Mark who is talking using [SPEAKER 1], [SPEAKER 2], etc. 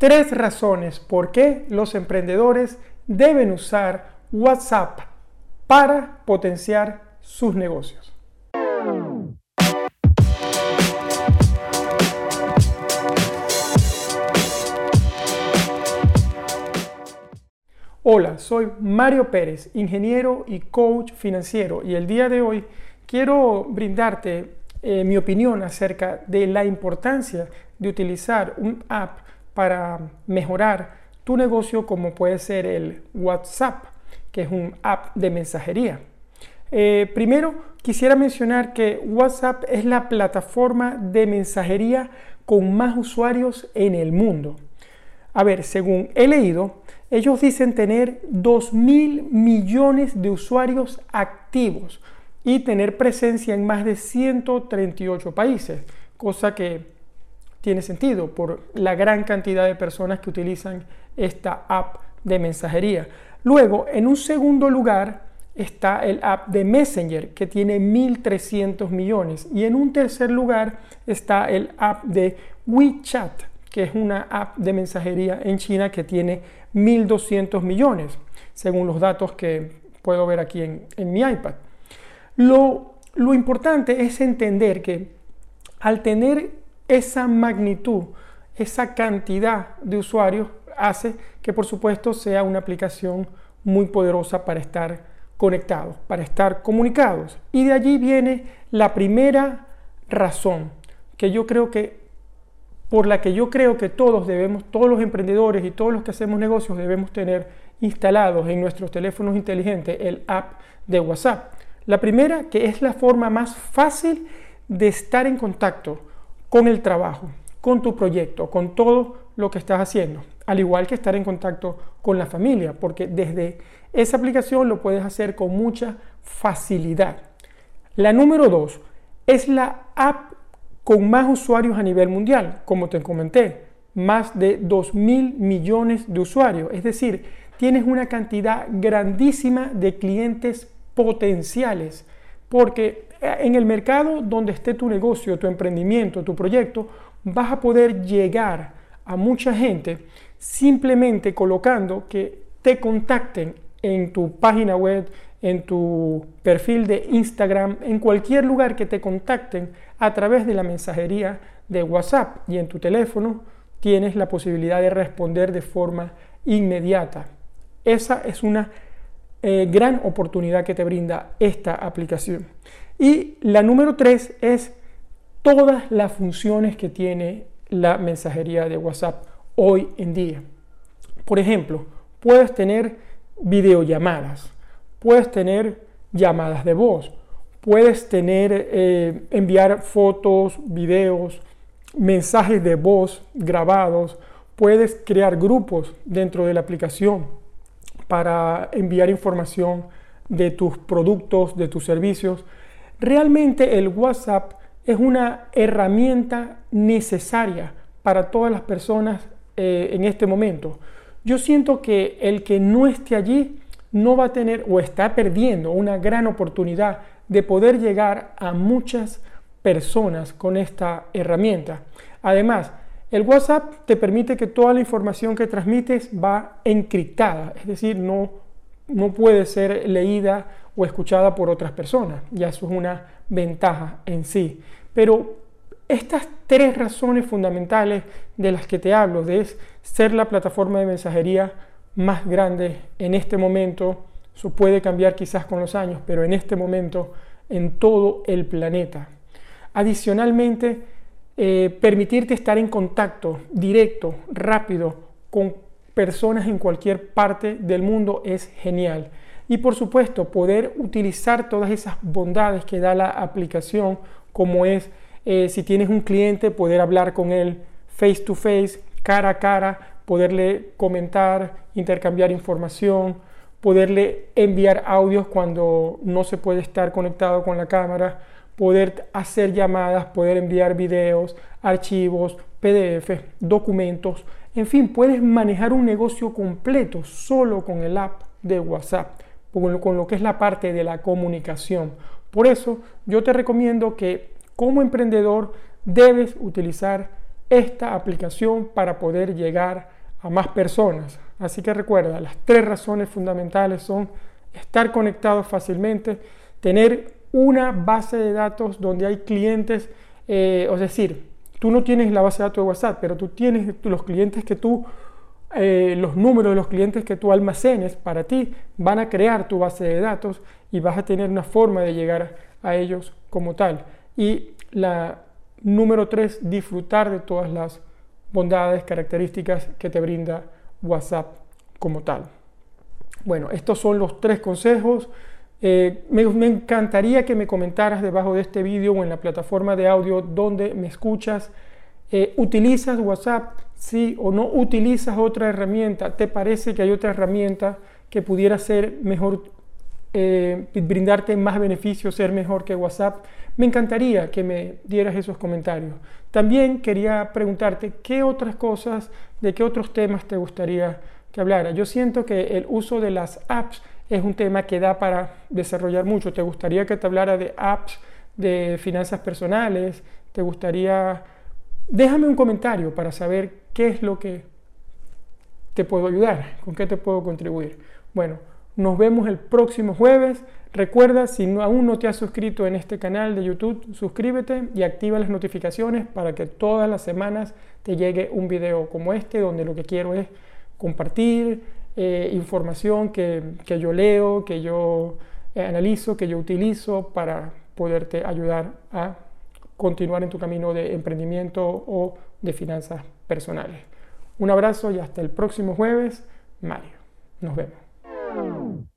[SPEAKER 1] tres razones por qué los emprendedores deben usar WhatsApp para potenciar sus negocios. Hola, soy Mario Pérez, ingeniero y coach financiero y el día de hoy quiero brindarte eh, mi opinión acerca de la importancia de utilizar un app para mejorar tu negocio como puede ser el WhatsApp, que es un app de mensajería. Eh, primero, quisiera mencionar que WhatsApp es la plataforma de mensajería con más usuarios en el mundo. A ver, según he leído, ellos dicen tener 2 mil millones de usuarios activos y tener presencia en más de 138 países, cosa que tiene sentido por la gran cantidad de personas que utilizan esta app de mensajería. Luego, en un segundo lugar, está el app de Messenger, que tiene 1.300 millones. Y en un tercer lugar está el app de WeChat, que es una app de mensajería en China que tiene 1.200 millones, según los datos que puedo ver aquí en, mi iPad. Lo, lo importante es entender que al tener esa magnitud, esa cantidad de usuarios, hace que por supuesto sea una aplicación muy poderosa para estar conectados, para estar comunicados. Y de allí viene la primera razón que yo creo que por la que yo creo que todos debemos, todos los emprendedores y todos los que hacemos negocios debemos tener instalados en nuestros teléfonos inteligentes el app de WhatsApp. La primera, que es la forma más fácil de estar en contacto con el trabajo, con tu proyecto, con todo lo que estás haciendo, al igual que estar en contacto con la familia, porque desde esa aplicación lo puedes hacer con mucha facilidad. La número dos es la app con más usuarios a nivel mundial, como te comenté, más de 2 mil millones de usuarios, es decir, tienes una cantidad grandísima de clientes potenciales, porque eh, en el mercado donde esté tu negocio, tu emprendimiento, tu proyecto, vas a poder llegar a mucha gente simplemente colocando que te contacten en tu página web, en tu perfil de Instagram, en cualquier lugar que te contacten a través de la mensajería de WhatsApp y en tu teléfono tienes la posibilidad de responder de forma inmediata. Esa es una eh, gran oportunidad que te brinda esta aplicación. Y la número tres es todas las funciones que tiene la mensajería de WhatsApp hoy en día. Por ejemplo, puedes tener videollamadas, puedes tener llamadas de voz, puedes tener, eh, enviar fotos, videos, mensajes de voz grabados, puedes crear grupos dentro de la aplicación para enviar información de tus productos, de tus servicios. Realmente el WhatsApp es una herramienta necesaria para todas las personas eh, en este momento. Yo siento que el que no esté allí no va a tener o está perdiendo una gran oportunidad de poder llegar a muchas personas con esta herramienta. Además, el WhatsApp te permite que toda la información que transmites va encriptada, es decir, no, no puede ser leída o escuchada por otras personas. Ya eso es una ventaja en sí. Pero estas tres razones fundamentales de las que te hablo, de ser la plataforma de mensajería más grande en este momento, eso puede cambiar quizás con los años, pero en este momento en todo el planeta. Adicionalmente, eh, permitirte estar en contacto directo, rápido, con personas en cualquier parte del mundo es genial. Y por supuesto, poder utilizar todas esas bondades que da la aplicación, como es eh, si tienes un cliente, poder hablar con él face to face, cara a cara, poderle comentar, intercambiar información, poderle enviar audios cuando no se puede estar conectado con la cámara, poder hacer llamadas, poder enviar videos, archivos, PDF, documentos, en fin, puedes manejar un negocio completo solo con el app de WhatsApp, con lo que es la parte de la comunicación. Por eso yo te recomiendo que como emprendedor debes utilizar esta aplicación para poder llegar a más personas. Así que recuerda, las tres razones fundamentales son estar conectados fácilmente, tener una base de datos donde hay clientes, eh, es decir, tú no tienes la base de datos de WhatsApp, pero tú tienes los clientes que tú, eh, los números de los clientes que tú almacenes para ti, van a crear tu base de datos y vas a tener una forma de llegar a ellos como tal. Y la número tres, disfrutar de todas las bondades, características que te brinda WhatsApp como tal. Bueno, estos son los tres consejos. Eh, me, encantaría que me comentaras debajo de este vídeo o en la plataforma de audio donde me escuchas. Eh, ¿Utilizas WhatsApp? Sí o no utilizas otra herramienta. ¿Te parece que hay otra herramienta que pudiera ser mejor, eh, brindarte más beneficios, ser mejor que WhatsApp? Me encantaría que me dieras esos comentarios. También quería preguntarte qué otras cosas, de qué otros temas te gustaría que hablara. Yo siento que el uso de las apps es un tema que da para desarrollar mucho. ¿Te gustaría que te hablara de apps de finanzas personales? ¿Te gustaría... Déjame un comentario para saber qué es lo que te puedo ayudar, con qué te puedo contribuir. Bueno, nos vemos el próximo jueves. Recuerda, si aún no te has suscrito en este canal de YouTube, suscríbete y activa las notificaciones para que todas las semanas te llegue un video como este, donde lo que quiero es compartir eh, información que, que, yo leo, que yo eh, analizo, que yo utilizo para poderte ayudar a continuar en tu camino de emprendimiento o de finanzas personales. Un abrazo y hasta el próximo jueves, Mario. Nos vemos.